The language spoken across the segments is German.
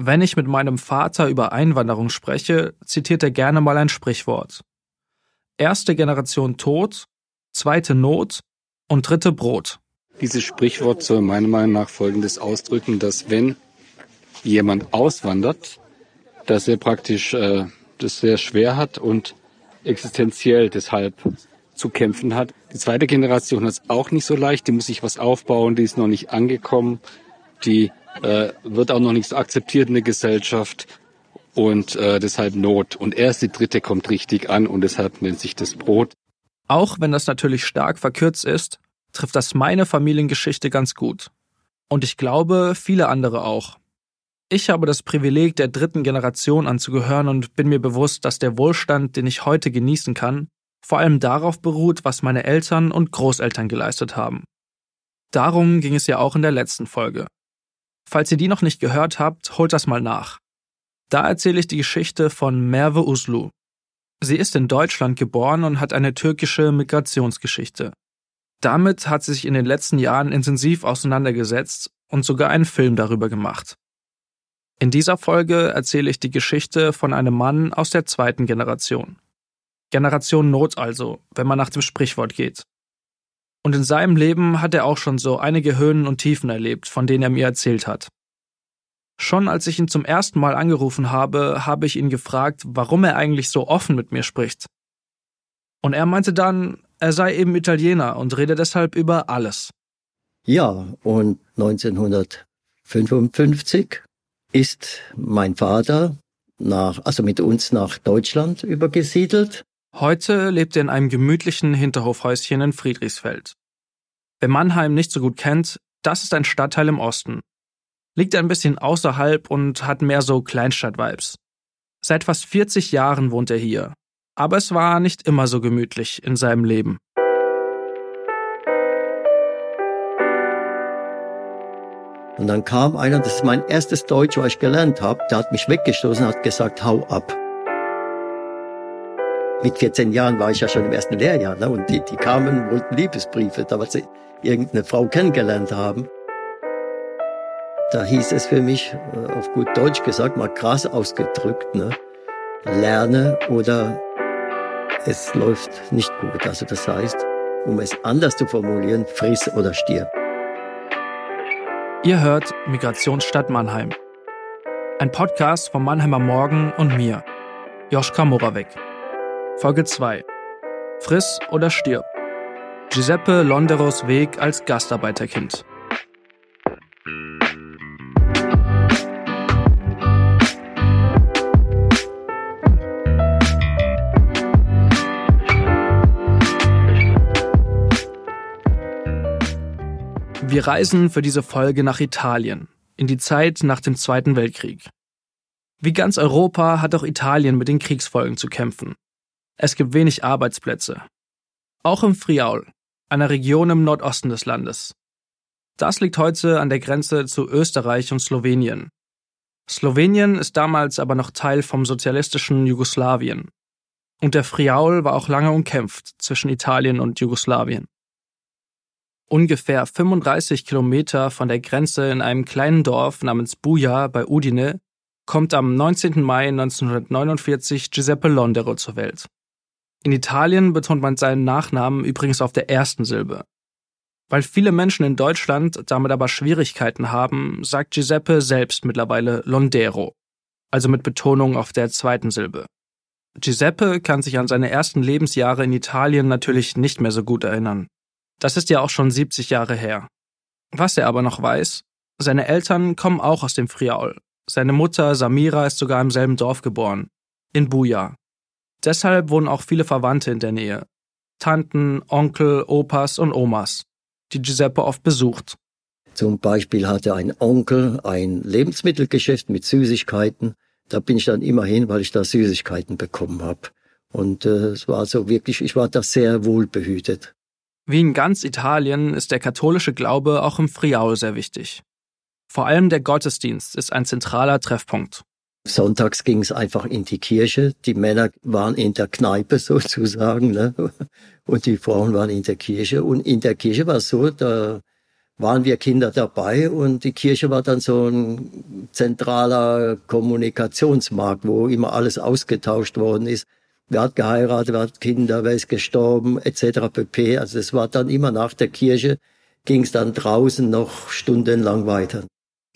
Wenn ich mit meinem Vater über Einwanderung spreche, zitiert er gerne mal ein Sprichwort. Erste Generation Tod, zweite Not und dritte Brot. Dieses Sprichwort soll meiner Meinung nach Folgendes ausdrücken, dass wenn jemand auswandert, dass er praktisch äh, das sehr schwer hat und existenziell deshalb zu kämpfen hat. Die zweite Generation hat es auch nicht so leicht, die muss sich was aufbauen, die ist noch nicht angekommen, die äh, wird auch noch nicht akzeptiert in der Gesellschaft und äh, deshalb Not. Und erst die dritte kommt richtig an und deshalb nennt sich das Brot. Auch wenn das natürlich stark verkürzt ist, trifft das meine Familiengeschichte ganz gut. Und ich glaube, viele andere auch. Ich habe das Privileg, der dritten Generation anzugehören und bin mir bewusst, dass der Wohlstand, den ich heute genießen kann, vor allem darauf beruht, was meine Eltern und Großeltern geleistet haben. Darum ging es ja auch in der letzten Folge. Falls ihr die noch nicht gehört habt, holt das mal nach. Da erzähle ich die Geschichte von Merve Uslu. Sie ist in Deutschland geboren und hat eine türkische Migrationsgeschichte. Damit hat sie sich in den letzten Jahren intensiv auseinandergesetzt und sogar einen Film darüber gemacht. In dieser Folge erzähle ich die Geschichte von einem Mann aus der zweiten Generation. Generation Not also, wenn man nach dem Sprichwort geht. Und in seinem Leben hat er auch schon so einige Höhen und Tiefen erlebt, von denen er mir erzählt hat. Schon als ich ihn zum ersten Mal angerufen habe, habe ich ihn gefragt, warum er eigentlich so offen mit mir spricht. Und er meinte dann, er sei eben Italiener und rede deshalb über alles. Ja, und 1955 ist mein Vater nach, also mit uns nach Deutschland übergesiedelt. Heute lebt er in einem gemütlichen Hinterhofhäuschen in Friedrichsfeld. Wer Mannheim nicht so gut kennt, das ist ein Stadtteil im Osten. Liegt ein bisschen außerhalb und hat mehr so Kleinstadt-Vibes. Seit fast 40 Jahren wohnt er hier. Aber es war nicht immer so gemütlich in seinem Leben. Und dann kam einer, das ist mein erstes Deutsch, was ich gelernt habe, der hat mich weggestoßen und hat gesagt, hau ab. Mit 14 Jahren war ich ja schon im ersten Lehrjahr ne? und die, die kamen, wollten Liebesbriefe, da weil sie irgendeine Frau kennengelernt haben. Da hieß es für mich, äh, auf gut Deutsch gesagt, mal krass ausgedrückt, ne? lerne oder es läuft nicht gut. Also das heißt, um es anders zu formulieren, friss oder stirb. Ihr hört Migrationsstadt Mannheim. Ein Podcast vom Mannheimer Morgen und mir, Joschka Moravec. Folge 2. Friss oder stirb. Giuseppe Londeros Weg als Gastarbeiterkind. Wir reisen für diese Folge nach Italien, in die Zeit nach dem Zweiten Weltkrieg. Wie ganz Europa hat auch Italien mit den Kriegsfolgen zu kämpfen. Es gibt wenig Arbeitsplätze. Auch im Friaul, einer Region im Nordosten des Landes. Das liegt heute an der Grenze zu Österreich und Slowenien. Slowenien ist damals aber noch Teil vom sozialistischen Jugoslawien. Und der Friaul war auch lange umkämpft zwischen Italien und Jugoslawien. Ungefähr 35 Kilometer von der Grenze in einem kleinen Dorf namens Buja bei Udine kommt am 19. Mai 1949 Giuseppe Londero zur Welt. In Italien betont man seinen Nachnamen übrigens auf der ersten Silbe. Weil viele Menschen in Deutschland damit aber Schwierigkeiten haben, sagt Giuseppe selbst mittlerweile Londero, also mit Betonung auf der zweiten Silbe. Giuseppe kann sich an seine ersten Lebensjahre in Italien natürlich nicht mehr so gut erinnern. Das ist ja auch schon 70 Jahre her. Was er aber noch weiß, seine Eltern kommen auch aus dem Friaul. Seine Mutter Samira ist sogar im selben Dorf geboren, in Buja, Deshalb wohnen auch viele Verwandte in der Nähe. Tanten, Onkel, Opas und Omas, die Giuseppe oft besucht. Zum Beispiel hatte ein Onkel ein Lebensmittelgeschäft mit Süßigkeiten. Da bin ich dann immer hin, weil ich da Süßigkeiten bekommen habe. Und äh, es war so wirklich, ich war da sehr wohlbehütet. Wie in ganz Italien ist der katholische Glaube auch im Friaul sehr wichtig. Vor allem der Gottesdienst ist ein zentraler Treffpunkt. Sonntags ging es einfach in die Kirche. Die Männer waren in der Kneipe sozusagen, ne? und die Frauen waren in der Kirche. Und in der Kirche war es so, da waren wir Kinder dabei und die Kirche war dann so ein zentraler Kommunikationsmarkt, wo immer alles ausgetauscht worden ist. Wer hat geheiratet, wer hat Kinder, wer ist gestorben, etc. pp. Also es war dann immer nach der Kirche, ging es dann draußen noch stundenlang weiter.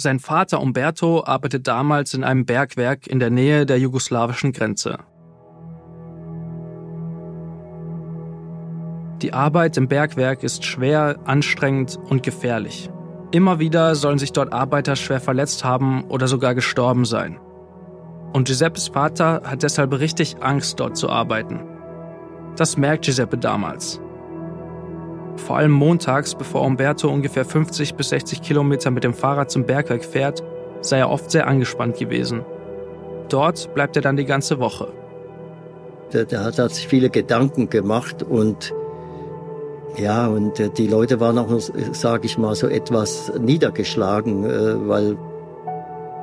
Sein Vater Umberto arbeitet damals in einem Bergwerk in der Nähe der jugoslawischen Grenze. Die Arbeit im Bergwerk ist schwer, anstrengend und gefährlich. Immer wieder sollen sich dort Arbeiter schwer verletzt haben oder sogar gestorben sein. Und Giuseppes Vater hat deshalb richtig Angst, dort zu arbeiten. Das merkt Giuseppe damals. Vor allem montags, bevor Umberto ungefähr 50 bis 60 Kilometer mit dem Fahrrad zum Bergwerk fährt, sei er oft sehr angespannt gewesen. Dort bleibt er dann die ganze Woche. Der, der hat sich viele Gedanken gemacht und ja, und äh, die Leute waren auch, sage ich mal, so etwas niedergeschlagen, äh, weil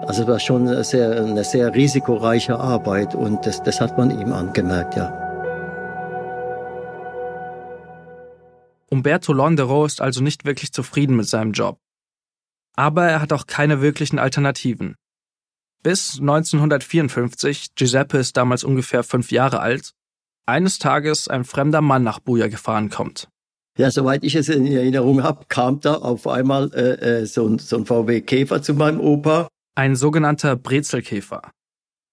also es war schon eine sehr, eine sehr risikoreiche Arbeit und das, das hat man ihm angemerkt, ja. Umberto Londero ist also nicht wirklich zufrieden mit seinem Job. Aber er hat auch keine wirklichen Alternativen. Bis 1954, Giuseppe ist damals ungefähr fünf Jahre alt, eines Tages ein fremder Mann nach Buja gefahren kommt. Ja, soweit ich es in Erinnerung habe, kam da auf einmal äh, äh, so, ein, so ein VW Käfer zu meinem Opa. Ein sogenannter Brezelkäfer.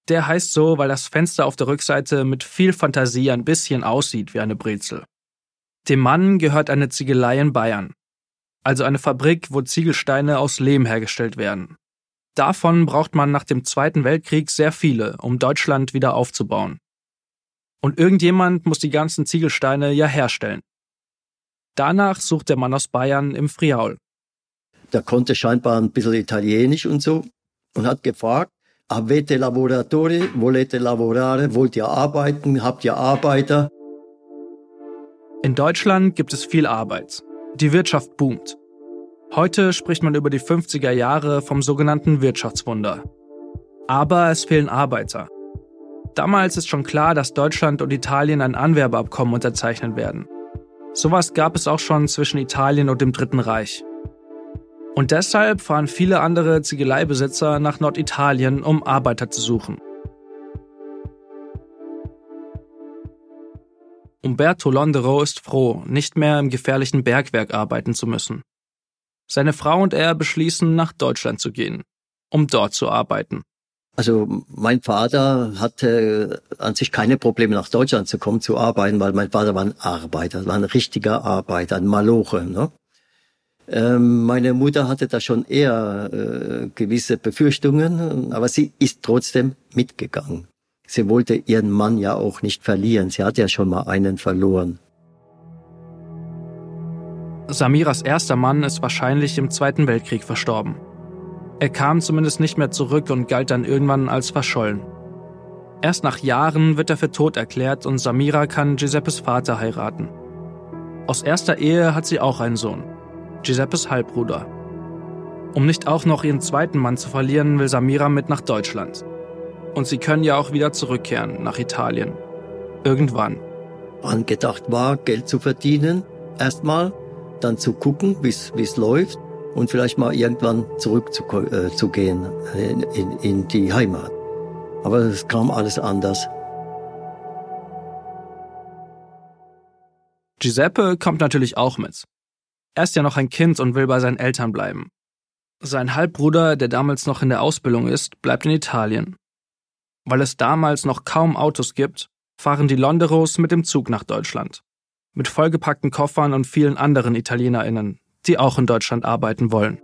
Der heißt so, weil das Fenster auf der Rückseite mit viel Fantasie ein bisschen aussieht wie eine Brezel. Dem Mann gehört eine Ziegelei in Bayern, also eine Fabrik, wo Ziegelsteine aus Lehm hergestellt werden. Davon braucht man nach dem Zweiten Weltkrieg sehr viele, um Deutschland wieder aufzubauen. Und irgendjemand muss die ganzen Ziegelsteine ja herstellen. Danach sucht der Mann aus Bayern im Friaul. Der konnte scheinbar ein bisschen Italienisch und so und hat gefragt, Avete lavoratori, volete lavorare, wollt ihr arbeiten, habt ihr Arbeiter? In Deutschland gibt es viel Arbeit. Die Wirtschaft boomt. Heute spricht man über die 50er Jahre vom sogenannten Wirtschaftswunder. Aber es fehlen Arbeiter. Damals ist schon klar, dass Deutschland und Italien ein Anwerbeabkommen unterzeichnen werden. Sowas gab es auch schon zwischen Italien und dem Dritten Reich. Und deshalb fahren viele andere Ziegeleibesitzer nach Norditalien, um Arbeiter zu suchen. Umberto Londero ist froh, nicht mehr im gefährlichen Bergwerk arbeiten zu müssen. Seine Frau und er beschließen, nach Deutschland zu gehen, um dort zu arbeiten. Also mein Vater hatte an sich keine Probleme nach Deutschland zu kommen, zu arbeiten, weil mein Vater war ein Arbeiter, war ein richtiger Arbeiter, ein Maloche. Ne? Ähm, meine Mutter hatte da schon eher äh, gewisse Befürchtungen, aber sie ist trotzdem mitgegangen. Sie wollte ihren Mann ja auch nicht verlieren. Sie hat ja schon mal einen verloren. Samiras erster Mann ist wahrscheinlich im Zweiten Weltkrieg verstorben. Er kam zumindest nicht mehr zurück und galt dann irgendwann als verschollen. Erst nach Jahren wird er für tot erklärt und Samira kann Giuseppes Vater heiraten. Aus erster Ehe hat sie auch einen Sohn, Giuseppes Halbbruder. Um nicht auch noch ihren zweiten Mann zu verlieren, will Samira mit nach Deutschland. Und sie können ja auch wieder zurückkehren nach Italien. Irgendwann. Angedacht war, Geld zu verdienen, erstmal, dann zu gucken, wie es läuft und vielleicht mal irgendwann zurückzugehen äh, in, in, in die Heimat. Aber es kam alles anders. Giuseppe kommt natürlich auch mit. Er ist ja noch ein Kind und will bei seinen Eltern bleiben. Sein Halbbruder, der damals noch in der Ausbildung ist, bleibt in Italien. Weil es damals noch kaum Autos gibt, fahren die Londeros mit dem Zug nach Deutschland. Mit vollgepackten Koffern und vielen anderen ItalienerInnen, die auch in Deutschland arbeiten wollen?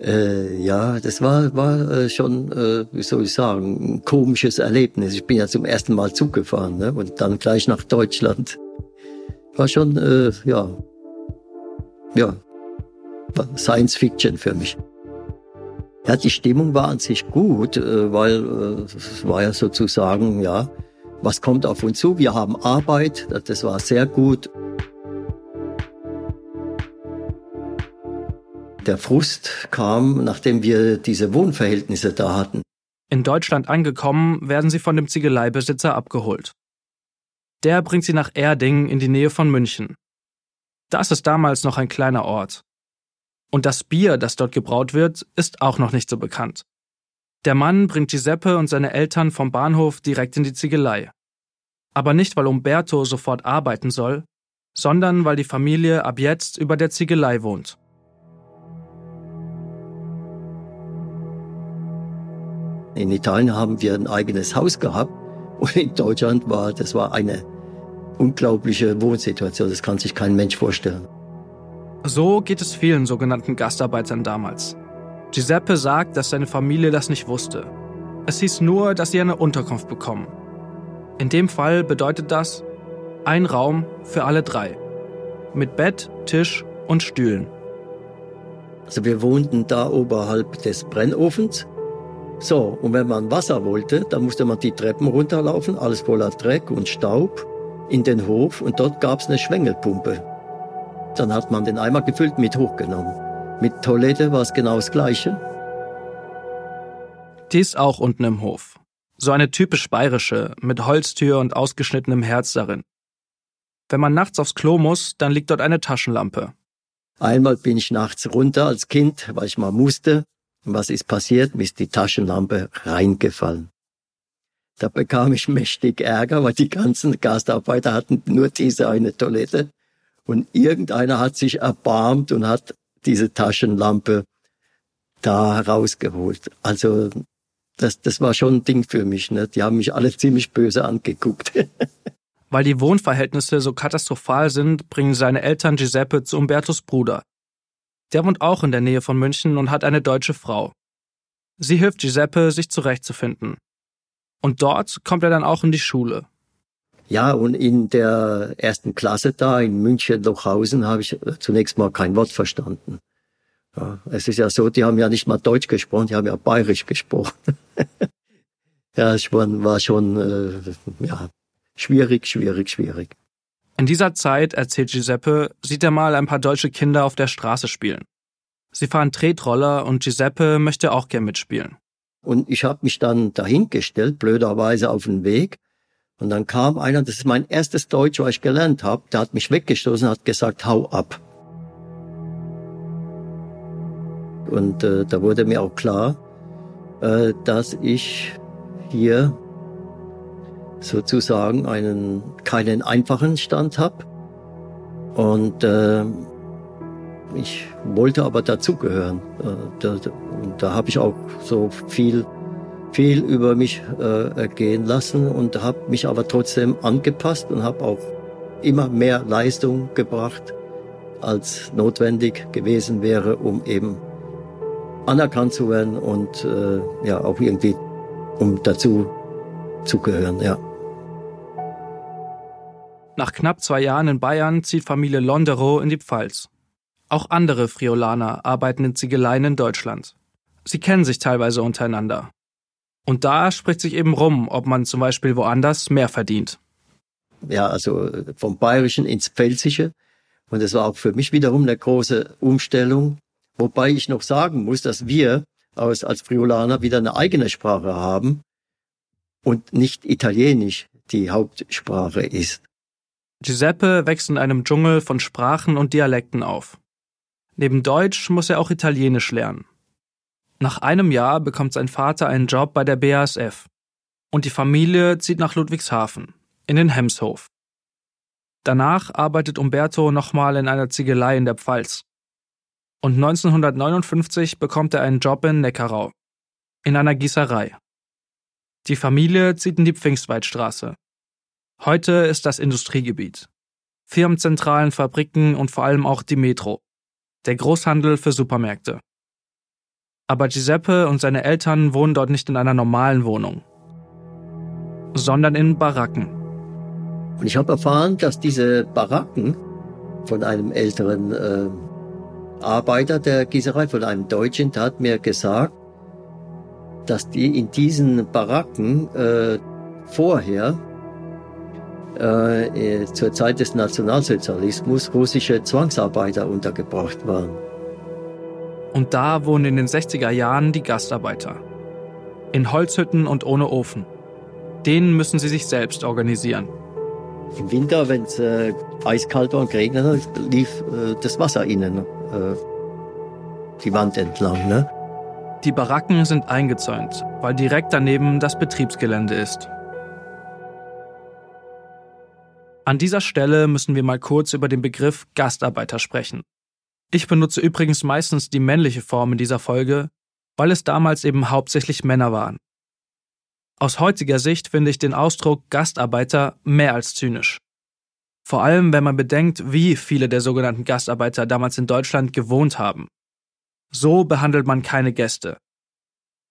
Äh, ja, das war, war äh, schon, äh, wie soll ich sagen, ein komisches Erlebnis. Ich bin ja zum ersten Mal Zug gefahren ne? und dann gleich nach Deutschland. War schon, äh, ja, ja, Science Fiction für mich. Ja, die Stimmung war an sich gut, äh, weil äh, es war ja sozusagen, ja, was kommt auf uns zu? Wir haben Arbeit, das war sehr gut. Der Frust kam, nachdem wir diese Wohnverhältnisse da hatten. In Deutschland angekommen, werden sie von dem Ziegeleibesitzer abgeholt. Der bringt sie nach Erding in die Nähe von München. Das ist damals noch ein kleiner Ort. Und das Bier, das dort gebraut wird, ist auch noch nicht so bekannt. Der Mann bringt Giuseppe und seine Eltern vom Bahnhof direkt in die Ziegelei. Aber nicht, weil Umberto sofort arbeiten soll, sondern weil die Familie ab jetzt über der Ziegelei wohnt. In Italien haben wir ein eigenes Haus gehabt und in Deutschland war das war eine unglaubliche Wohnsituation. Das kann sich kein Mensch vorstellen. So geht es vielen sogenannten Gastarbeitern damals. Giuseppe sagt, dass seine Familie das nicht wusste. Es hieß nur, dass sie eine Unterkunft bekommen. In dem Fall bedeutet das ein Raum für alle drei. Mit Bett, Tisch und Stühlen. Also wir wohnten da oberhalb des Brennofens. So, und wenn man Wasser wollte, dann musste man die Treppen runterlaufen, alles voller Dreck und Staub, in den Hof und dort gab es eine Schwengelpumpe. Dann hat man den Eimer gefüllt mit hochgenommen. Mit Toilette war es genau das Gleiche. Die ist auch unten im Hof. So eine typisch bayerische, mit Holztür und ausgeschnittenem Herz darin. Wenn man nachts aufs Klo muss, dann liegt dort eine Taschenlampe. Einmal bin ich nachts runter als Kind, weil ich mal musste. Und was ist passiert? Mir ist die Taschenlampe reingefallen. Da bekam ich mächtig Ärger, weil die ganzen Gastarbeiter hatten nur diese eine Toilette. Und irgendeiner hat sich erbarmt und hat diese Taschenlampe da rausgeholt. Also das, das war schon ein Ding für mich. Ne? Die haben mich alle ziemlich böse angeguckt. Weil die Wohnverhältnisse so katastrophal sind, bringen seine Eltern Giuseppe zu Umbertos Bruder. Der wohnt auch in der Nähe von München und hat eine deutsche Frau. Sie hilft Giuseppe, sich zurechtzufinden. Und dort kommt er dann auch in die Schule. Ja, und in der ersten Klasse da in München-Lochhausen habe ich zunächst mal kein Wort verstanden. Ja, es ist ja so, die haben ja nicht mal Deutsch gesprochen, die haben ja Bayerisch gesprochen. ja, es war schon äh, ja, schwierig, schwierig, schwierig. In dieser Zeit, erzählt Giuseppe, sieht er mal ein paar deutsche Kinder auf der Straße spielen. Sie fahren Tretroller und Giuseppe möchte auch gern mitspielen. Und ich habe mich dann dahingestellt, blöderweise auf den Weg und dann kam einer, das ist mein erstes Deutsch, was ich gelernt habe, der hat mich weggestoßen hat gesagt, hau ab. Und äh, da wurde mir auch klar, äh, dass ich hier sozusagen einen keinen einfachen Stand habe. Und äh, ich wollte aber dazugehören. Äh, da, da habe ich auch so viel viel über mich äh, ergehen lassen und habe mich aber trotzdem angepasst und habe auch immer mehr Leistung gebracht, als notwendig gewesen wäre, um eben anerkannt zu werden und äh, ja auch irgendwie um dazu zu gehören, ja. Nach knapp zwei Jahren in Bayern zieht Familie Londerow in die Pfalz. Auch andere Friolaner arbeiten in Ziegeleien in Deutschland. Sie kennen sich teilweise untereinander. Und da spricht sich eben rum, ob man zum Beispiel woanders mehr verdient. Ja, also vom Bayerischen ins Pfälzische. Und das war auch für mich wiederum eine große Umstellung. Wobei ich noch sagen muss, dass wir als, als Friulaner wieder eine eigene Sprache haben und nicht Italienisch die Hauptsprache ist. Giuseppe wächst in einem Dschungel von Sprachen und Dialekten auf. Neben Deutsch muss er auch Italienisch lernen. Nach einem Jahr bekommt sein Vater einen Job bei der BASF und die Familie zieht nach Ludwigshafen, in den Hemshof. Danach arbeitet Umberto nochmal in einer Ziegelei in der Pfalz. Und 1959 bekommt er einen Job in Neckarau, in einer Gießerei. Die Familie zieht in die Pfingstweidstraße. Heute ist das Industriegebiet. Firmenzentralen, Fabriken und vor allem auch die Metro, der Großhandel für Supermärkte. Aber Giuseppe und seine Eltern wohnen dort nicht in einer normalen Wohnung, sondern in Baracken. Und ich habe erfahren, dass diese Baracken von einem älteren äh, Arbeiter der Gießerei, von einem Deutschen, hat mir gesagt, dass die in diesen Baracken äh, vorher äh, zur Zeit des Nationalsozialismus russische Zwangsarbeiter untergebracht waren. Und da wohnen in den 60er Jahren die Gastarbeiter. In Holzhütten und ohne Ofen. Denen müssen sie sich selbst organisieren. Im Winter, wenn es äh, eiskalt war und geregnet hat, lief äh, das Wasser innen äh, die Wand entlang. Ne? Die Baracken sind eingezäunt, weil direkt daneben das Betriebsgelände ist. An dieser Stelle müssen wir mal kurz über den Begriff Gastarbeiter sprechen. Ich benutze übrigens meistens die männliche Form in dieser Folge, weil es damals eben hauptsächlich Männer waren. Aus heutiger Sicht finde ich den Ausdruck Gastarbeiter mehr als zynisch. Vor allem, wenn man bedenkt, wie viele der sogenannten Gastarbeiter damals in Deutschland gewohnt haben. So behandelt man keine Gäste.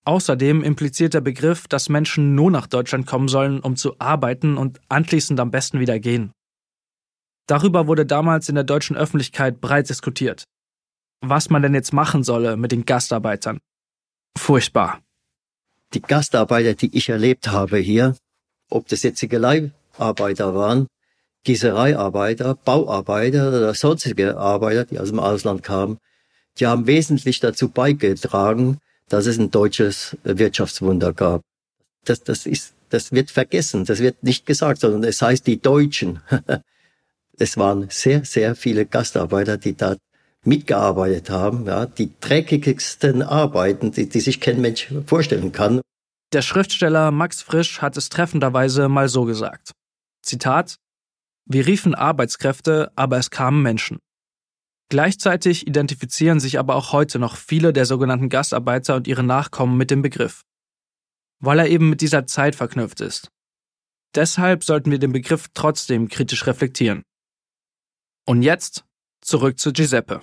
Außerdem impliziert der Begriff, dass Menschen nur nach Deutschland kommen sollen, um zu arbeiten und anschließend am besten wieder gehen. Darüber wurde damals in der deutschen Öffentlichkeit breit diskutiert. Was man denn jetzt machen solle mit den Gastarbeitern. Furchtbar die Gastarbeiter, die ich erlebt habe hier, ob das jetzt Ziegeleiarbeiter waren, Gießereiarbeiter, Bauarbeiter oder sonstige Arbeiter, die aus dem Ausland kamen, die haben wesentlich dazu beigetragen, dass es ein deutsches Wirtschaftswunder gab. Das, das ist, das wird vergessen, das wird nicht gesagt, sondern es heißt die Deutschen. es waren sehr, sehr viele Gastarbeiter, die da mitgearbeitet haben, ja, die dreckigsten Arbeiten, die, die sich kein Mensch vorstellen kann. Der Schriftsteller Max Frisch hat es treffenderweise mal so gesagt. Zitat Wir riefen Arbeitskräfte, aber es kamen Menschen. Gleichzeitig identifizieren sich aber auch heute noch viele der sogenannten Gastarbeiter und ihre Nachkommen mit dem Begriff, weil er eben mit dieser Zeit verknüpft ist. Deshalb sollten wir den Begriff trotzdem kritisch reflektieren. Und jetzt zurück zu Giuseppe.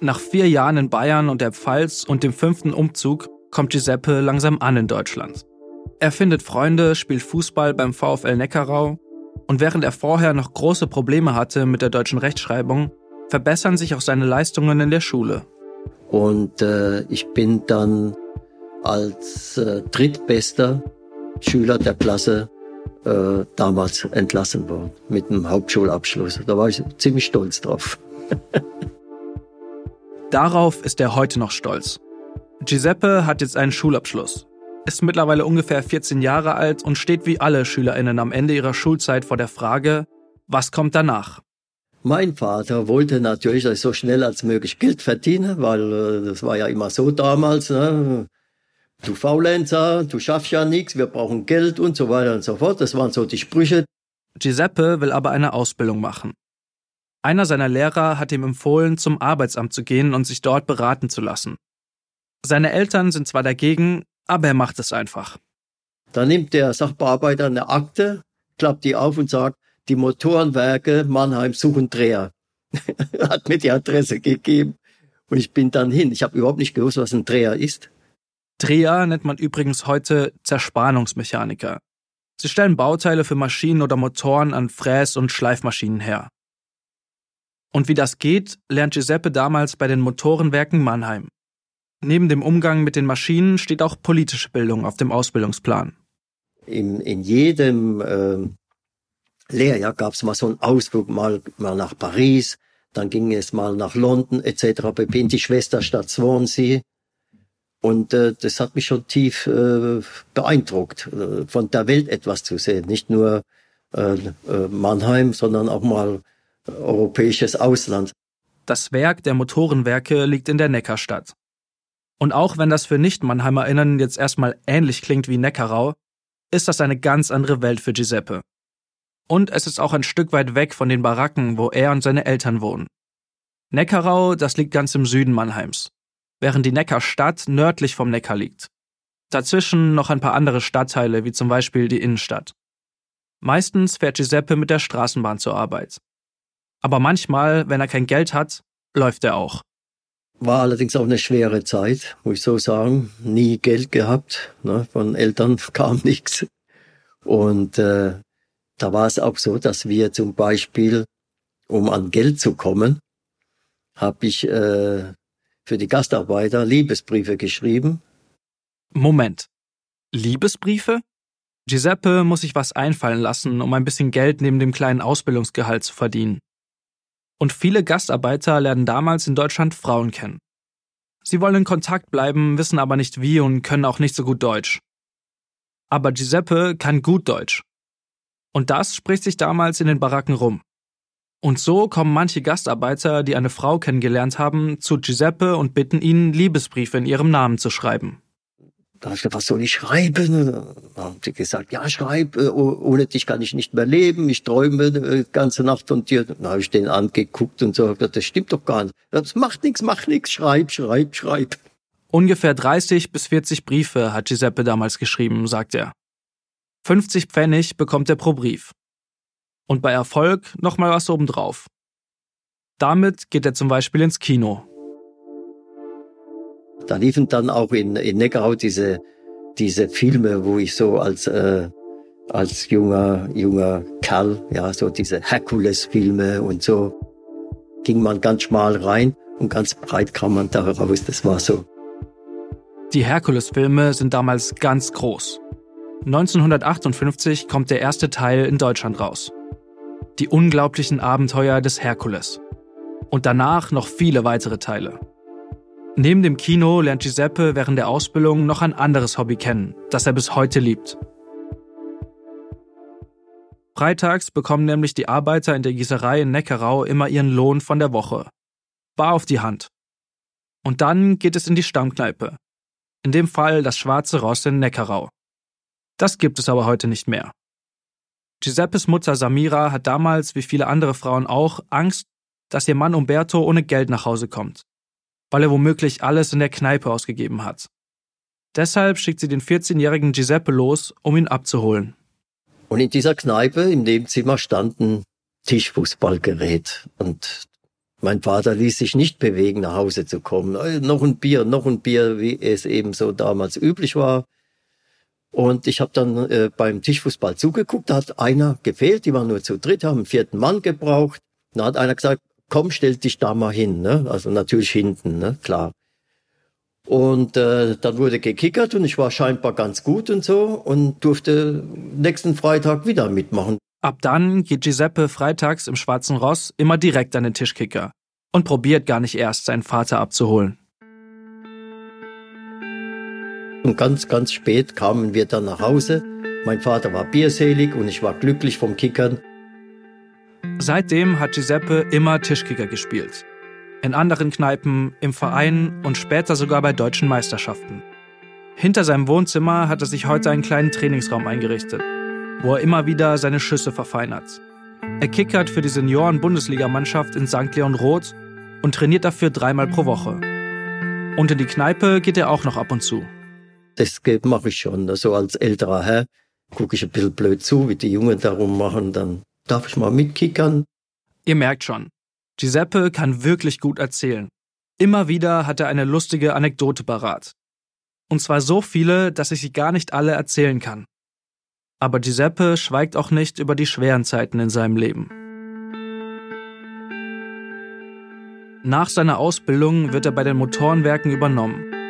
Nach vier Jahren in Bayern und der Pfalz und dem fünften Umzug kommt Giuseppe langsam an in Deutschland. Er findet Freunde, spielt Fußball beim VfL Neckarau und während er vorher noch große Probleme hatte mit der deutschen Rechtschreibung, verbessern sich auch seine Leistungen in der Schule. Und äh, ich bin dann als äh, drittbester Schüler der Klasse äh, damals entlassen worden mit einem Hauptschulabschluss. Da war ich ziemlich stolz drauf. Darauf ist er heute noch stolz. Giuseppe hat jetzt einen Schulabschluss, ist mittlerweile ungefähr 14 Jahre alt und steht wie alle Schülerinnen am Ende ihrer Schulzeit vor der Frage, was kommt danach? Mein Vater wollte natürlich, dass ich so schnell als möglich Geld verdiene, weil äh, das war ja immer so damals. Ne? Du Faulenzer, du schaffst ja nichts, wir brauchen Geld und so weiter und so fort. Das waren so die Sprüche. Giuseppe will aber eine Ausbildung machen. Einer seiner Lehrer hat ihm empfohlen, zum Arbeitsamt zu gehen und sich dort beraten zu lassen. Seine Eltern sind zwar dagegen, aber er macht es einfach. Da nimmt der Sachbearbeiter eine Akte, klappt die auf und sagt, die Motorenwerke Mannheim suchen Dreher. hat mir die Adresse gegeben und ich bin dann hin. Ich habe überhaupt nicht gewusst, was ein Dreher ist. Dreher nennt man übrigens heute Zerspannungsmechaniker. Sie stellen Bauteile für Maschinen oder Motoren an Fräs- und Schleifmaschinen her. Und wie das geht, lernt Giuseppe damals bei den Motorenwerken Mannheim. Neben dem Umgang mit den Maschinen steht auch politische Bildung auf dem Ausbildungsplan. In, in jedem äh, Lehrjahr gab es mal so einen Ausflug, mal, mal nach Paris, dann ging es mal nach London etc. in die Schwesterstadt Swansea. Und äh, das hat mich schon tief äh, beeindruckt, äh, von der Welt etwas zu sehen. Nicht nur äh, äh Mannheim, sondern auch mal europäisches Ausland. Das Werk der Motorenwerke liegt in der Neckarstadt. Und auch wenn das für Nicht-MannheimerInnen jetzt erstmal ähnlich klingt wie Neckarau, ist das eine ganz andere Welt für Giuseppe. Und es ist auch ein Stück weit weg von den Baracken, wo er und seine Eltern wohnen. Neckarau, das liegt ganz im Süden Mannheims, während die Neckarstadt nördlich vom Neckar liegt. Dazwischen noch ein paar andere Stadtteile, wie zum Beispiel die Innenstadt. Meistens fährt Giuseppe mit der Straßenbahn zur Arbeit. Aber manchmal, wenn er kein Geld hat, läuft er auch. War allerdings auch eine schwere Zeit, muss ich so sagen. Nie Geld gehabt, ne? von Eltern kam nichts. Und äh, da war es auch so, dass wir zum Beispiel, um an Geld zu kommen, habe ich äh, für die Gastarbeiter Liebesbriefe geschrieben. Moment. Liebesbriefe? Giuseppe muss sich was einfallen lassen, um ein bisschen Geld neben dem kleinen Ausbildungsgehalt zu verdienen und viele Gastarbeiter lernen damals in Deutschland Frauen kennen. Sie wollen in Kontakt bleiben, wissen aber nicht wie und können auch nicht so gut Deutsch. Aber Giuseppe kann gut Deutsch. Und das spricht sich damals in den Baracken rum. Und so kommen manche Gastarbeiter, die eine Frau kennengelernt haben, zu Giuseppe und bitten ihn, Liebesbriefe in ihrem Namen zu schreiben. Da habe ich gesagt, was soll ich schreiben? Da haben sie gesagt, ja, schreib, äh, ohne dich kann ich nicht mehr leben, ich träume die äh, ganze Nacht von dir. Dann habe ich den angeguckt und so, das stimmt doch gar nicht. Das macht nichts, macht nichts, schreib, schreib, schreib. Ungefähr 30 bis 40 Briefe hat Giuseppe damals geschrieben, sagt er. 50 Pfennig bekommt er pro Brief. Und bei Erfolg nochmal was obendrauf. Damit geht er zum Beispiel ins Kino. Da liefen dann auch in, in Neckarau diese, diese Filme, wo ich so als, äh, als junger, junger Kerl, ja, so diese Herkules-Filme und so, ging man ganz schmal rein und ganz breit kam man da raus. Das war so. Die Herkules-Filme sind damals ganz groß. 1958 kommt der erste Teil in Deutschland raus. Die unglaublichen Abenteuer des Herkules. Und danach noch viele weitere Teile. Neben dem Kino lernt Giuseppe während der Ausbildung noch ein anderes Hobby kennen, das er bis heute liebt. Freitags bekommen nämlich die Arbeiter in der Gießerei in Neckarau immer ihren Lohn von der Woche. Bar auf die Hand. Und dann geht es in die Stammkneipe. In dem Fall das Schwarze Ross in Neckarau. Das gibt es aber heute nicht mehr. Giuseppes Mutter Samira hat damals, wie viele andere Frauen auch, Angst, dass ihr Mann Umberto ohne Geld nach Hause kommt weil er womöglich alles in der Kneipe ausgegeben hat. Deshalb schickt sie den 14-jährigen Giuseppe los, um ihn abzuholen. Und in dieser Kneipe im Nebenzimmer stand ein Tischfußballgerät. Und mein Vater ließ sich nicht bewegen, nach Hause zu kommen. Äh, noch ein Bier, noch ein Bier, wie es eben so damals üblich war. Und ich habe dann äh, beim Tischfußball zugeguckt, da hat einer gefehlt, die waren nur zu dritt, haben einen vierten Mann gebraucht. Da hat einer gesagt, komm, stell dich da mal hin. Ne? Also natürlich hinten, ne? klar. Und äh, dann wurde gekickert und ich war scheinbar ganz gut und so und durfte nächsten Freitag wieder mitmachen. Ab dann geht Giuseppe freitags im Schwarzen Ross immer direkt an den Tischkicker und probiert gar nicht erst, seinen Vater abzuholen. Und ganz, ganz spät kamen wir dann nach Hause. Mein Vater war bierselig und ich war glücklich vom Kickern. Seitdem hat Giuseppe immer Tischkicker gespielt. In anderen Kneipen, im Verein und später sogar bei deutschen Meisterschaften. Hinter seinem Wohnzimmer hat er sich heute einen kleinen Trainingsraum eingerichtet, wo er immer wieder seine Schüsse verfeinert. Er kickert für die Senioren-Bundesligamannschaft in St. Leon Roth und trainiert dafür dreimal pro Woche. Und in die Kneipe geht er auch noch ab und zu. Das mache ich schon. Also als älterer Herr gucke ich ein bisschen blöd zu, wie die Jungen darum machen. Dann Darf ich mal mitkickern? Ihr merkt schon, Giuseppe kann wirklich gut erzählen. Immer wieder hat er eine lustige Anekdote parat. Und zwar so viele, dass ich sie gar nicht alle erzählen kann. Aber Giuseppe schweigt auch nicht über die schweren Zeiten in seinem Leben. Nach seiner Ausbildung wird er bei den Motorenwerken übernommen.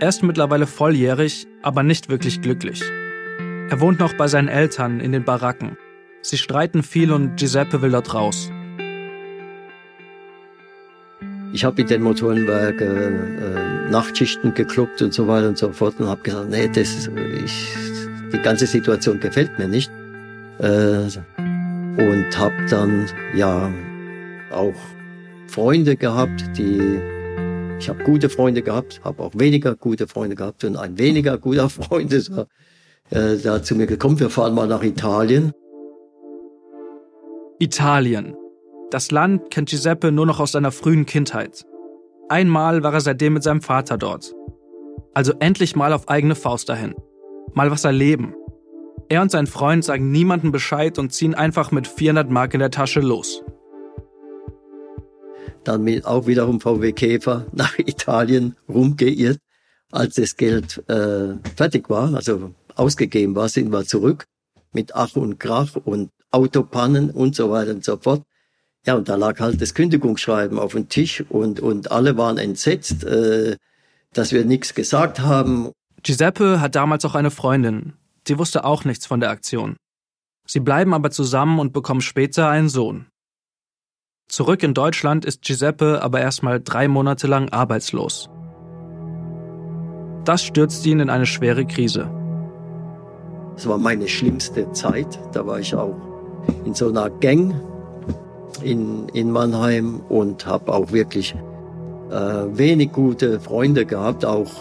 Er ist mittlerweile volljährig, aber nicht wirklich glücklich. Er wohnt noch bei seinen Eltern in den Baracken Sie streiten viel und Giuseppe will dort raus. Ich habe in den Motorenwerken äh, Nachtschichten geklubbt und so weiter und so fort und habe gesagt, nee, das, ich, die ganze Situation gefällt mir nicht. Äh, und habe dann ja auch Freunde gehabt, die ich habe gute Freunde gehabt, habe auch weniger gute Freunde gehabt und ein weniger guter Freund ist äh, da zu mir gekommen, wir fahren mal nach Italien. Italien. Das Land kennt Giuseppe nur noch aus seiner frühen Kindheit. Einmal war er seitdem mit seinem Vater dort. Also endlich mal auf eigene Faust dahin. Mal was erleben. Er und sein Freund sagen niemandem Bescheid und ziehen einfach mit 400 Mark in der Tasche los. Dann mit auch wiederum VW Käfer nach Italien rumgeirrt. Als das Geld äh, fertig war, also ausgegeben war, sind wir zurück mit Ach und Krach und Autopannen und so weiter und so fort. Ja, und da lag halt das Kündigungsschreiben auf dem Tisch und, und alle waren entsetzt, äh, dass wir nichts gesagt haben. Giuseppe hat damals auch eine Freundin. Die wusste auch nichts von der Aktion. Sie bleiben aber zusammen und bekommen später einen Sohn. Zurück in Deutschland ist Giuseppe aber erstmal drei Monate lang arbeitslos. Das stürzt ihn in eine schwere Krise. Das war meine schlimmste Zeit. Da war ich auch in so einer Gang in, in Mannheim und habe auch wirklich äh, wenig gute Freunde gehabt, auch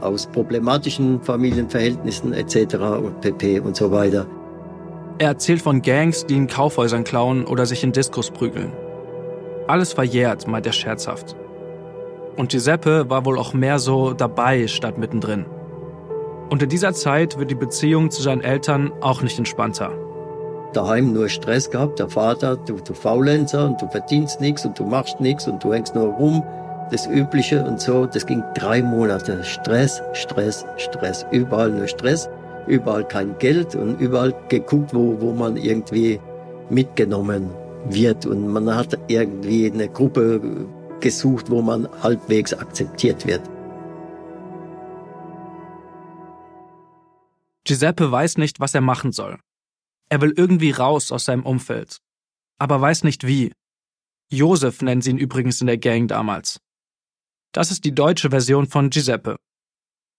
aus problematischen Familienverhältnissen etc. und pp. und so weiter. Er erzählt von Gangs, die in Kaufhäusern klauen oder sich in Diskos prügeln. Alles verjährt, meint er scherzhaft. Und Giuseppe war wohl auch mehr so dabei statt mittendrin. Und in dieser Zeit wird die Beziehung zu seinen Eltern auch nicht entspannter. Daheim nur Stress gehabt, der Vater, du, du Faulenzer und du verdienst nichts und du machst nichts und du hängst nur rum. Das Übliche und so, das ging drei Monate. Stress, Stress, Stress. Überall nur Stress überall kein Geld und überall geguckt, wo, wo man irgendwie mitgenommen wird. Und man hat irgendwie eine Gruppe gesucht, wo man halbwegs akzeptiert wird. Giuseppe weiß nicht, was er machen soll. Er will irgendwie raus aus seinem Umfeld, aber weiß nicht wie. Josef nennen sie ihn übrigens in der Gang damals. Das ist die deutsche Version von Giuseppe.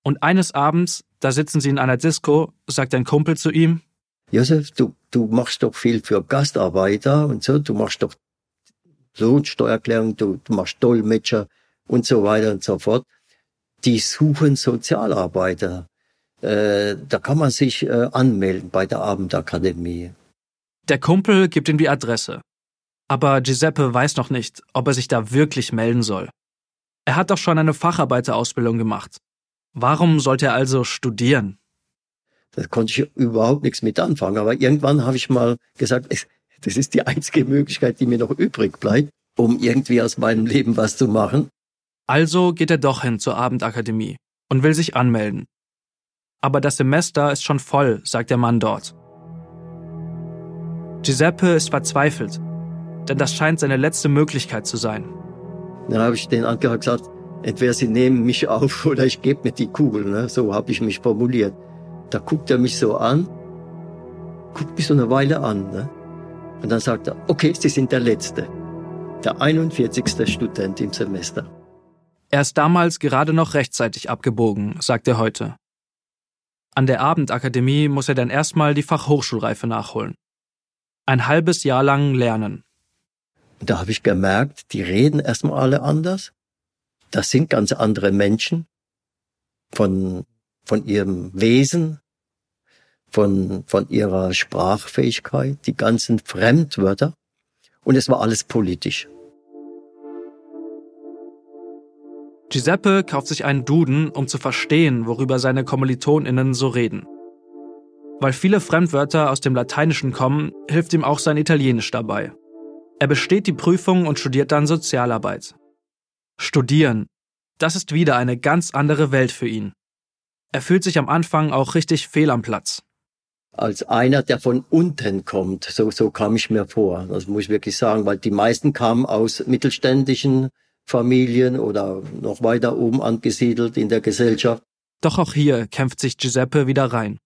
Und eines Abends, da sitzen sie in einer Disco, sagt ein Kumpel zu ihm, Josef, du, du machst doch viel für Gastarbeiter und so, du machst doch Lohnsteuererklärung, du, du machst Dolmetscher und so weiter und so fort. Die suchen Sozialarbeiter. Äh, da kann man sich äh, anmelden bei der Abendakademie. Der Kumpel gibt ihm die Adresse. Aber Giuseppe weiß noch nicht, ob er sich da wirklich melden soll. Er hat doch schon eine Facharbeiterausbildung gemacht. Warum sollte er also studieren? Da konnte ich überhaupt nichts mit anfangen. Aber irgendwann habe ich mal gesagt, das ist die einzige Möglichkeit, die mir noch übrig bleibt, um irgendwie aus meinem Leben was zu machen. Also geht er doch hin zur Abendakademie und will sich anmelden. Aber das Semester ist schon voll, sagt der Mann dort. Giuseppe ist verzweifelt, denn das scheint seine letzte Möglichkeit zu sein. Dann habe ich den angehört gesagt, entweder sie nehmen mich auf oder ich gebe mir die Kugel. Ne? So habe ich mich formuliert. Da guckt er mich so an, guckt mich so eine Weile an. Ne? Und dann sagt er, okay, Sie sind der Letzte. Der 41. Student im Semester. Er ist damals gerade noch rechtzeitig abgebogen, sagt er heute. An der Abendakademie muss er dann erstmal die Fachhochschulreife nachholen. Ein halbes Jahr lang lernen. Da habe ich gemerkt, die reden erstmal alle anders. Das sind ganz andere Menschen von, von ihrem Wesen, von, von ihrer Sprachfähigkeit, die ganzen Fremdwörter. Und es war alles politisch. Giuseppe kauft sich einen Duden, um zu verstehen, worüber seine KommilitonInnen so reden. Weil viele Fremdwörter aus dem Lateinischen kommen, hilft ihm auch sein Italienisch dabei. Er besteht die Prüfung und studiert dann Sozialarbeit. Studieren. Das ist wieder eine ganz andere Welt für ihn. Er fühlt sich am Anfang auch richtig fehl am Platz. Als einer, der von unten kommt, so, so kam ich mir vor. Das muss ich wirklich sagen, weil die meisten kamen aus mittelständischen Familien oder noch weiter oben angesiedelt in der Gesellschaft. Doch auch hier kämpft sich Giuseppe wieder rein.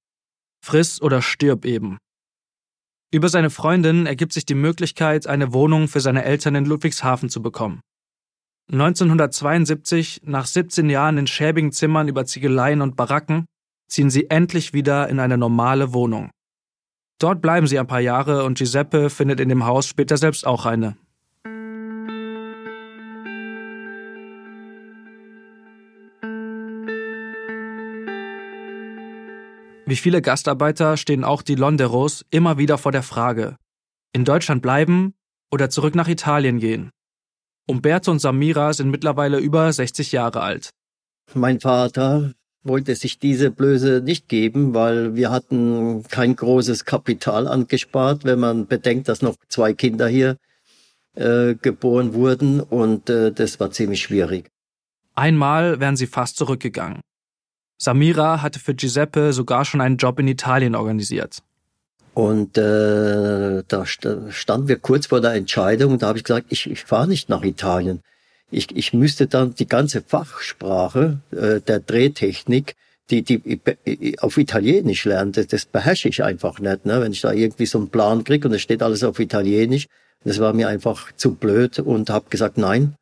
Friss oder stirb eben. Über seine Freundin ergibt sich die Möglichkeit, eine Wohnung für seine Eltern in Ludwigshafen zu bekommen. 1972, nach 17 Jahren in schäbigen Zimmern über Ziegeleien und Baracken, ziehen sie endlich wieder in eine normale Wohnung. Dort bleiben sie ein paar Jahre und Giuseppe findet in dem Haus später selbst auch eine. Wie viele Gastarbeiter stehen auch die Londeros immer wieder vor der Frage, in Deutschland bleiben oder zurück nach Italien gehen. Umberto und Samira sind mittlerweile über 60 Jahre alt. Mein Vater wollte sich diese Blöße nicht geben, weil wir hatten kein großes Kapital angespart, wenn man bedenkt, dass noch zwei Kinder hier äh, geboren wurden und äh, das war ziemlich schwierig. Einmal wären sie fast zurückgegangen. Samira hatte für Giuseppe sogar schon einen Job in Italien organisiert. Und äh, da standen wir kurz vor der Entscheidung und da habe ich gesagt, ich, ich fahre nicht nach Italien. Ich, ich müsste dann die ganze Fachsprache äh, der Drehtechnik, die, die auf Italienisch lernen, das, das beherrsche ich einfach nicht. Ne? Wenn ich da irgendwie so einen Plan kriege und es steht alles auf Italienisch, das war mir einfach zu blöd und habe gesagt, nein,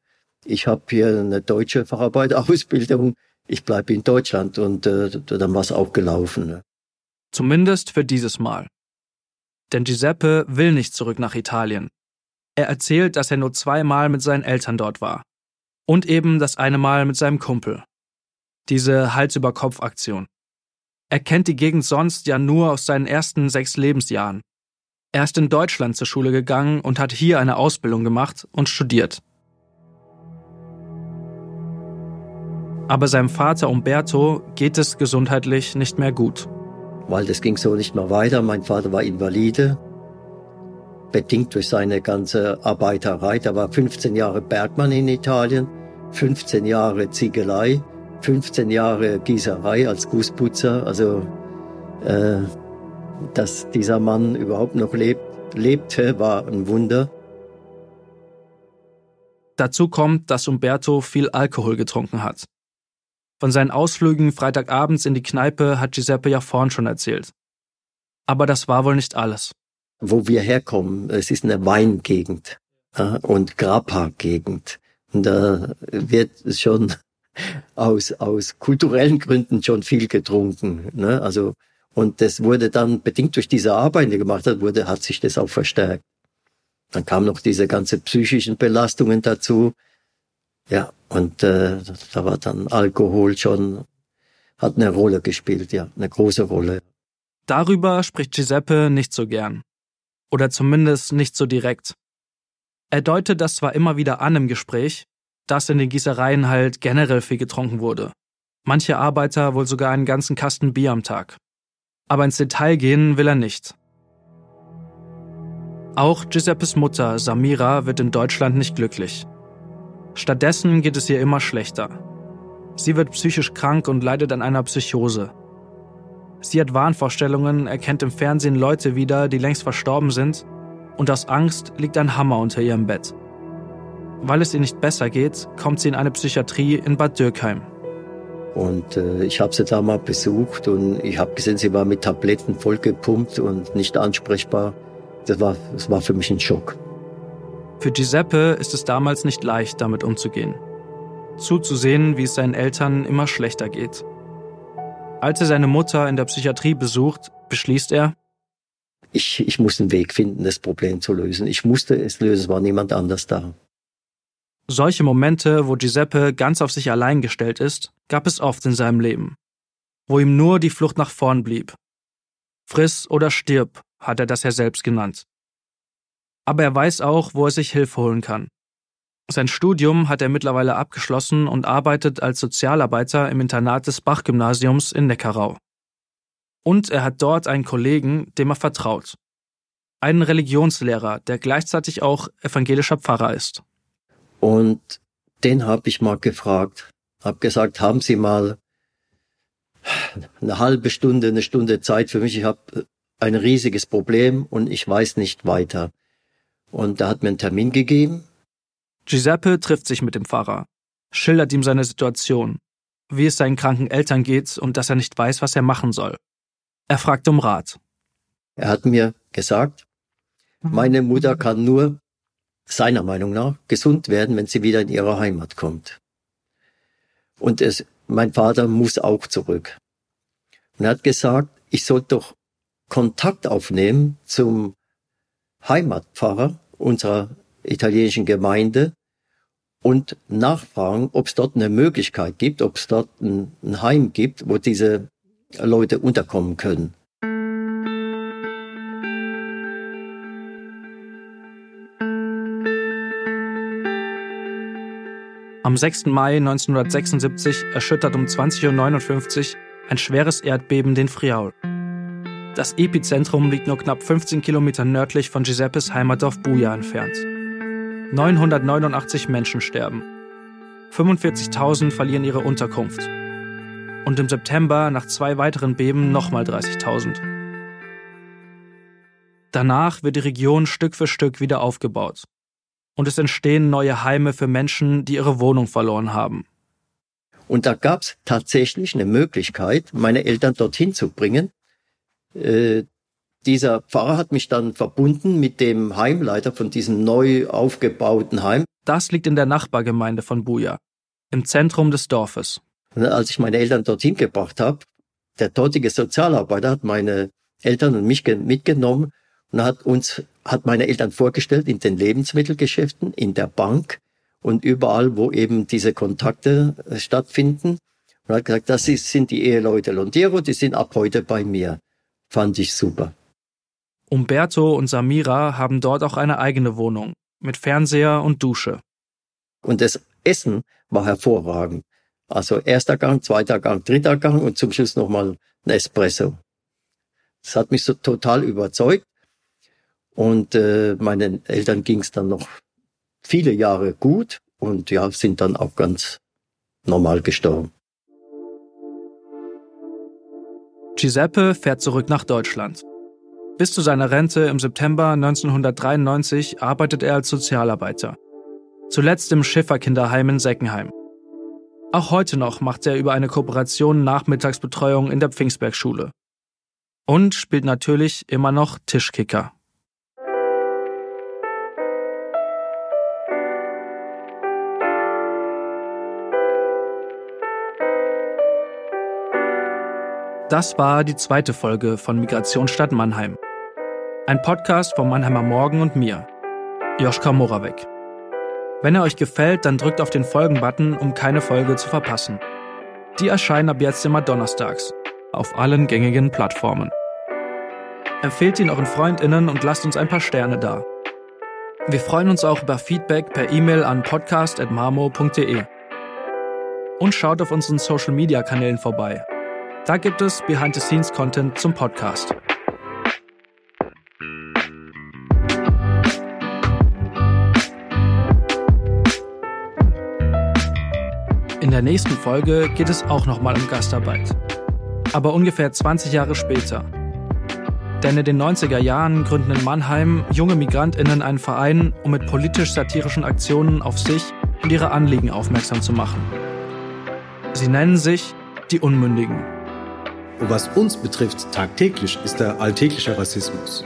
ich habe hier eine deutsche Facharbeiterausbildung, ich bleibe in Deutschland und äh, dann war es auch gelaufen. Ne? Zumindest für dieses Mal. Denn Giuseppe will nicht zurück nach Italien. Er erzählt, dass er nur zweimal mit seinen Eltern dort war. Und eben das eine Mal mit seinem Kumpel. Diese Hals-über-Kopf-Aktion. Er kennt die Gegend sonst ja nur aus seinen ersten sechs Lebensjahren. Er ist in Deutschland zur Schule gegangen und hat hier eine Ausbildung gemacht und studiert. Aber seinem Vater Umberto geht es gesundheitlich nicht mehr gut. Weil das ging so nicht mehr weiter. Mein Vater war Invalide, bedingt durch seine ganze Arbeiterei. Er war 15 Jahre Bergmann in Italien, 15 Jahre Ziegelei, 15 Jahre Gießerei als Gussputzer. Also äh, dass dieser Mann überhaupt noch lebt, lebte, war ein Wunder. Dazu kommt, dass Umberto viel Alkohol getrunken hat. Von seinen Ausflügen Freitagabends in die Kneipe hat Giuseppe ja vorn schon erzählt. Aber das war wohl nicht alles. Wo wir herkommen, es ist eine Weingegend und Grappa-Gegend. Und da wird schon aus, aus kulturellen Gründen schon viel getrunken. Ne? Also und das wurde dann, bedingt durch diese Arbeit, die gemacht hat, wurde, hat sich das auch verstärkt. Dann kamen noch diese ganze psychischen Belastungen dazu. Ja, und äh, da war dann Alkohol schon, hat eine Rolle gespielt, ja, eine große Rolle. Darüber spricht Giuseppe nicht so gern. Oder zumindest nicht so direkt. Er deutet das zwar immer wieder an im Gespräch, dass in den Gießereien halt generell viel getrunken wurde. Manche Arbeiter wohl sogar einen ganzen Kasten Bier am Tag aber ins Detail gehen will er nicht. Auch Giuseppes Mutter Samira wird in Deutschland nicht glücklich. Stattdessen geht es ihr immer schlechter. Sie wird psychisch krank und leidet an einer Psychose. Sie hat Wahnvorstellungen, erkennt im Fernsehen Leute wieder, die längst verstorben sind, und aus Angst liegt ein Hammer unter ihrem Bett. Weil es ihr nicht besser geht, kommt sie in eine Psychiatrie in Bad Dürkheim. Und äh, ich habe sie da mal besucht und ich habe gesehen, sie war mit Tabletten vollgepumpt und nicht ansprechbar. Das war, das war für mich ein Schock. Für Giuseppe ist es damals nicht leicht, damit umzugehen. Zuzusehen, wie es seinen Eltern immer schlechter geht. Als er seine Mutter in der Psychiatrie besucht, beschließt er, ich, ich muss einen Weg finden, das Problem zu lösen. Ich musste es lösen, es war niemand anders da. Solche Momente, wo Giuseppe ganz auf sich allein gestellt ist, gab es oft in seinem Leben, wo ihm nur die Flucht nach vorn blieb. Friss oder stirb, hat er das ja selbst genannt. Aber er weiß auch, wo er sich Hilfe holen kann. Sein Studium hat er mittlerweile abgeschlossen und arbeitet als Sozialarbeiter im Internat des Bach-Gymnasiums in Neckarau. Und er hat dort einen Kollegen, dem er vertraut. Einen Religionslehrer, der gleichzeitig auch evangelischer Pfarrer ist. Und den habe ich mal gefragt, habe gesagt, haben Sie mal eine halbe Stunde, eine Stunde Zeit für mich. Ich habe ein riesiges Problem und ich weiß nicht weiter. Und da hat mir einen Termin gegeben. Giuseppe trifft sich mit dem Pfarrer, schildert ihm seine Situation, wie es seinen kranken Eltern geht und dass er nicht weiß, was er machen soll. Er fragt um Rat. Er hat mir gesagt, meine Mutter kann nur seiner Meinung nach gesund werden, wenn sie wieder in ihre Heimat kommt. Und es, mein Vater muss auch zurück. Und er hat gesagt, ich soll doch Kontakt aufnehmen zum Heimatpfarrer unserer italienischen Gemeinde und nachfragen, ob es dort eine Möglichkeit gibt, ob es dort ein, ein Heim gibt, wo diese Leute unterkommen können. Am 6. Mai 1976 erschüttert um 20.59 Uhr ein schweres Erdbeben den Friaul. Das Epizentrum liegt nur knapp 15 Kilometer nördlich von Giuseppes Heimatdorf Buja entfernt. 989 Menschen sterben. 45.000 verlieren ihre Unterkunft. Und im September, nach zwei weiteren Beben, nochmal 30.000. Danach wird die Region Stück für Stück wieder aufgebaut und es entstehen neue Heime für Menschen, die ihre Wohnung verloren haben. Und da gab es tatsächlich eine Möglichkeit, meine Eltern dorthin zu bringen. Äh, dieser Pfarrer hat mich dann verbunden mit dem Heimleiter von diesem neu aufgebauten Heim. Das liegt in der Nachbargemeinde von Buja, im Zentrum des Dorfes. Und als ich meine Eltern dorthin gebracht habe, der dortige Sozialarbeiter hat meine Eltern und mich mitgenommen und hat uns, hat meine Eltern vorgestellt in den Lebensmittelgeschäften, in der Bank und überall, wo eben diese Kontakte äh, stattfinden. Und hat gesagt, das sind die Eheleute Londiero, die sind ab heute bei mir. Fand ich super. Umberto und Samira haben dort auch eine eigene Wohnung mit Fernseher und Dusche. Und das Essen war hervorragend. Also erster Gang, zweiter Gang, dritter Gang und zum Schluss nochmal ein Espresso. Das hat mich so total überzeugt. Und äh, meinen Eltern ging es dann noch viele Jahre gut und ja, sind dann auch ganz normal gestorben. Giuseppe fährt zurück nach Deutschland. Bis zu seiner Rente im September 1993 arbeitet er als Sozialarbeiter. Zuletzt im Schifferkinderheim in Seckenheim. Auch heute noch macht er über eine Kooperation Nachmittagsbetreuung in der Pfingstbergschule. Und spielt natürlich immer noch Tischkicker. Das war die zweite Folge von Migrationsstadt Mannheim. Ein Podcast vom Mannheimer Morgen und mir, Joschka Moravec. Wenn er euch gefällt, dann drückt auf den Folgen-Button, um keine Folge zu verpassen. Die erscheinen ab jetzt immer donnerstags auf allen gängigen Plattformen. Empfehlt ihn euren FreundInnen und lasst uns ein paar Sterne da. Wir freuen uns auch über Feedback per E-Mail an podcast.marmo.de. Und schaut auf unseren Social Media Kanälen vorbei. Da gibt es Behind-the-Scenes-Content zum Podcast. In der nächsten Folge geht es auch nochmal um Gastarbeit. Aber ungefähr 20 Jahre später. Denn in den 90er Jahren gründen in Mannheim junge MigrantInnen einen Verein, um mit politisch-satirischen Aktionen auf sich und ihre Anliegen aufmerksam zu machen. Sie nennen sich die Unmündigen. Und was uns betrifft tagtäglich, ist der alltägliche Rassismus,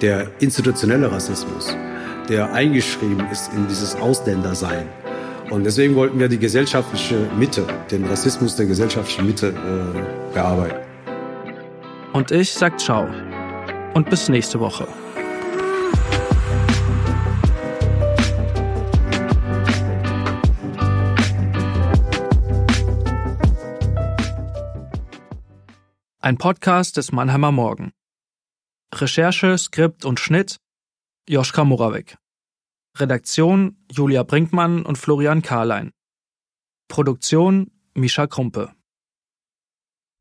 der institutionelle Rassismus, der eingeschrieben ist in dieses Ausländersein. Und deswegen wollten wir die gesellschaftliche Mitte, den Rassismus der gesellschaftlichen Mitte äh, bearbeiten. Und ich sag ciao und bis nächste Woche. Ein Podcast des Mannheimer Morgen. Recherche, Skript und Schnitt Joschka Moravec. Redaktion Julia Brinkmann und Florian Karlein. Produktion Mischa Krumpe.